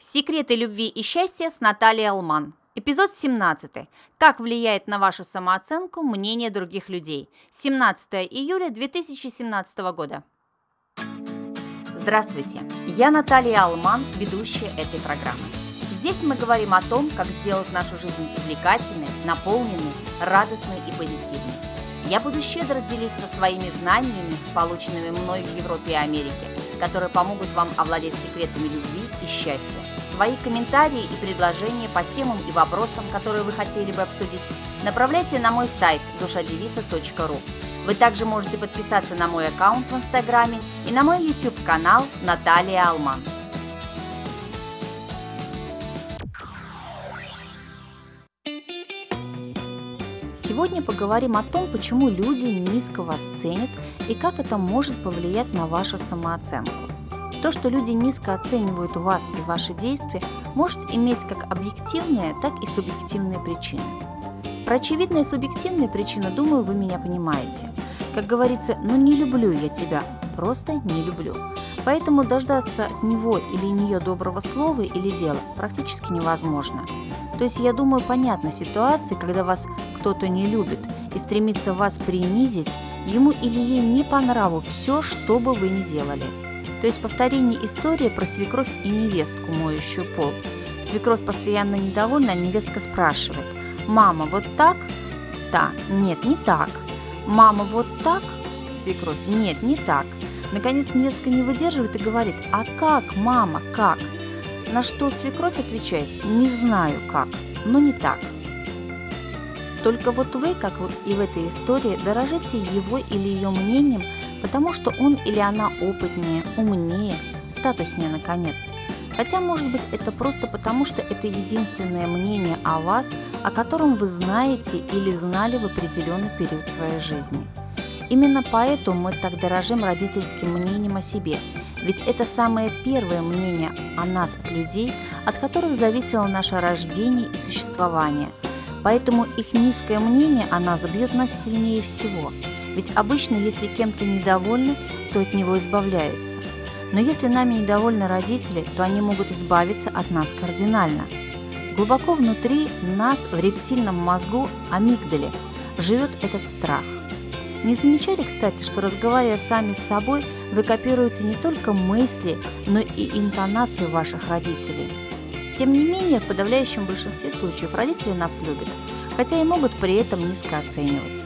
Секреты любви и счастья с Натальей Алман. Эпизод 17. Как влияет на вашу самооценку мнение других людей. 17 июля 2017 года. Здравствуйте, я Наталья Алман, ведущая этой программы. Здесь мы говорим о том, как сделать нашу жизнь увлекательной, наполненной, радостной и позитивной. Я буду щедро делиться своими знаниями, полученными мной в Европе и Америке, которые помогут вам овладеть секретами любви и счастья. Свои комментарии и предложения по темам и вопросам, которые вы хотели бы обсудить, направляйте на мой сайт душадевица.ру. Вы также можете подписаться на мой аккаунт в Инстаграме и на мой YouTube-канал Наталья Алман. Сегодня поговорим о том, почему люди низко вас ценят и как это может повлиять на вашу самооценку. То, что люди низко оценивают вас и ваши действия, может иметь как объективные, так и субъективные причины. Про очевидные субъективные причины, думаю, вы меня понимаете. Как говорится, ну не люблю я тебя, просто не люблю. Поэтому дождаться от него или нее доброго слова или дела практически невозможно. То есть, я думаю, понятна ситуация, когда вас кто-то не любит и стремится вас принизить, ему или ей не по нраву все, что бы вы ни делали. То есть повторение истории про свекровь и невестку, моющую пол. Свекровь постоянно недовольна, а невестка спрашивает, «Мама, вот так?» «Да, нет, не так». «Мама, вот так?» Свекровь, «Нет, не так». Наконец невестка не выдерживает и говорит, «А как, мама, как?» На что свекровь отвечает, «Не знаю как, но не так». Только вот вы, как и в этой истории, дорожите его или ее мнением – потому что он или она опытнее, умнее, статуснее, наконец. Хотя, может быть, это просто потому, что это единственное мнение о вас, о котором вы знаете или знали в определенный период своей жизни. Именно поэтому мы так дорожим родительским мнением о себе, ведь это самое первое мнение о нас от людей, от которых зависело наше рождение и существование. Поэтому их низкое мнение о нас бьет нас сильнее всего – ведь обычно, если кем-то недовольны, то от него избавляются. Но если нами недовольны родители, то они могут избавиться от нас кардинально. Глубоко внутри нас, в рептильном мозгу, амигдале, живет этот страх. Не замечали, кстати, что разговаривая сами с собой, вы копируете не только мысли, но и интонации ваших родителей. Тем не менее, в подавляющем большинстве случаев родители нас любят, хотя и могут при этом низко оценивать.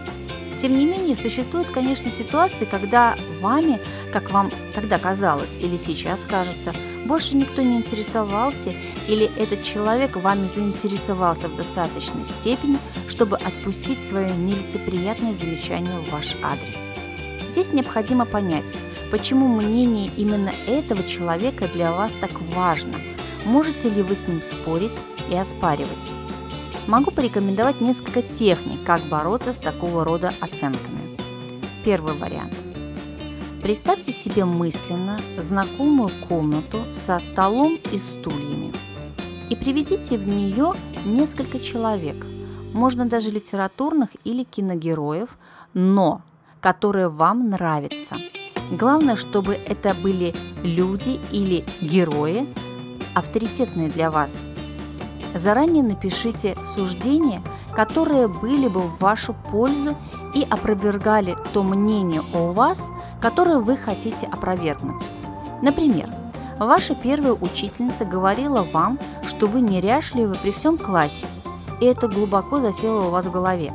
Тем не менее, существуют, конечно, ситуации, когда вами, как вам тогда казалось или сейчас кажется, больше никто не интересовался или этот человек вами заинтересовался в достаточной степени, чтобы отпустить свое нелицеприятное замечание в ваш адрес. Здесь необходимо понять, почему мнение именно этого человека для вас так важно. Можете ли вы с ним спорить и оспаривать? могу порекомендовать несколько техник, как бороться с такого рода оценками. Первый вариант. Представьте себе мысленно знакомую комнату со столом и стульями. И приведите в нее несколько человек, можно даже литературных или киногероев, но которые вам нравятся. Главное, чтобы это были люди или герои, авторитетные для вас – Заранее напишите суждения, которые были бы в вашу пользу и опровергали то мнение о вас, которое вы хотите опровергнуть. Например, ваша первая учительница говорила вам, что вы неряшливы при всем классе, и это глубоко засело у вас в голове.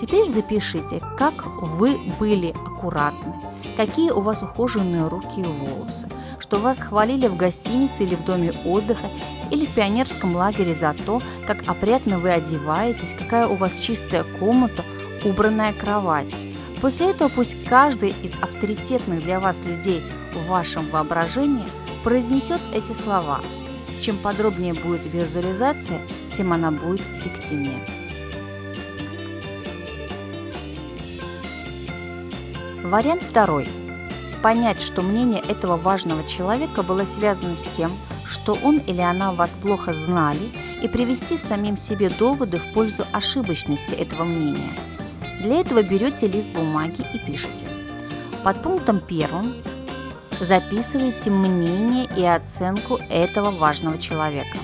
Теперь запишите, как вы были аккуратны, какие у вас ухоженные руки и волосы, что вас хвалили в гостинице или в доме отдыха, или в пионерском лагере за то, как опрятно вы одеваетесь, какая у вас чистая комната, убранная кровать. После этого пусть каждый из авторитетных для вас людей в вашем воображении произнесет эти слова. Чем подробнее будет визуализация, тем она будет эффективнее. Вариант второй – понять, что мнение этого важного человека было связано с тем, что он или она вас плохо знали, и привести самим себе доводы в пользу ошибочности этого мнения. Для этого берете лист бумаги и пишете. Под пунктом первым Записывайте мнение и оценку этого важного человека.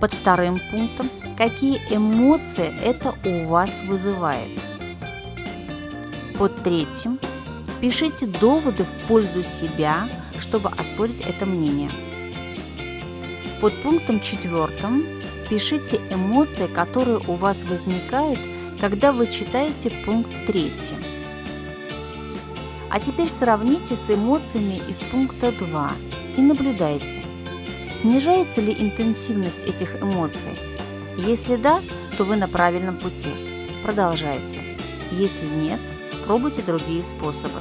Под вторым пунктом, какие эмоции это у вас вызывает. Под третьим, пишите доводы в пользу себя, чтобы оспорить это мнение. Под пунктом четвертым пишите эмоции, которые у вас возникают, когда вы читаете пункт третий. А теперь сравните с эмоциями из пункта 2 и наблюдайте, снижается ли интенсивность этих эмоций. Если да, то вы на правильном пути. Продолжайте. Если нет, пробуйте другие способы.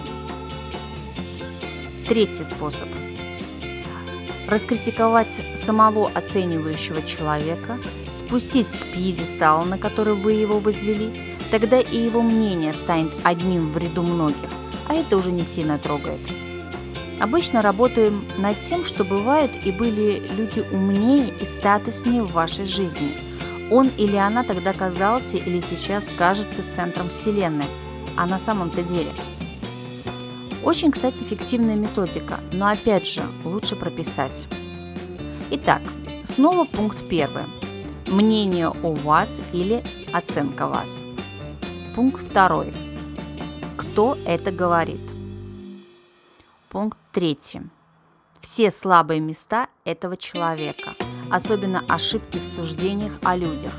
Третий способ. Раскритиковать самого оценивающего человека, спустить с пьедестала, на который вы его возвели, тогда и его мнение станет одним в ряду многих, а это уже не сильно трогает. Обычно работаем над тем, что бывают и были люди умнее и статуснее в вашей жизни. Он или она тогда казался или сейчас кажется центром Вселенной, а на самом-то деле – очень, кстати, эффективная методика, но опять же лучше прописать. Итак, снова пункт первый. Мнение о вас или оценка вас. Пункт второй. Кто это говорит? Пункт третий. Все слабые места этого человека, особенно ошибки в суждениях о людях.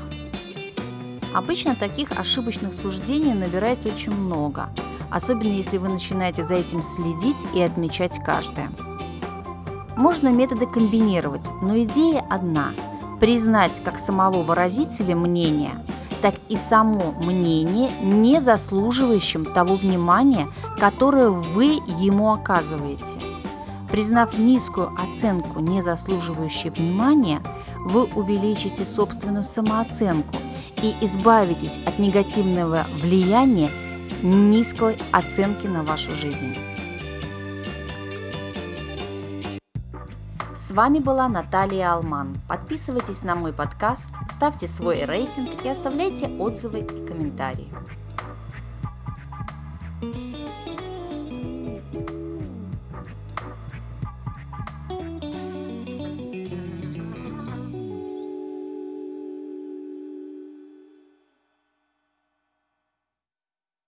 Обычно таких ошибочных суждений набирается очень много – особенно если вы начинаете за этим следить и отмечать каждое. Можно методы комбинировать, но идея одна – признать как самого выразителя мнения, так и само мнение, не заслуживающим того внимания, которое вы ему оказываете. Признав низкую оценку, не заслуживающей внимания, вы увеличите собственную самооценку и избавитесь от негативного влияния низкой оценки на вашу жизнь. С вами была Наталья Алман. Подписывайтесь на мой подкаст, ставьте свой рейтинг и оставляйте отзывы и комментарии.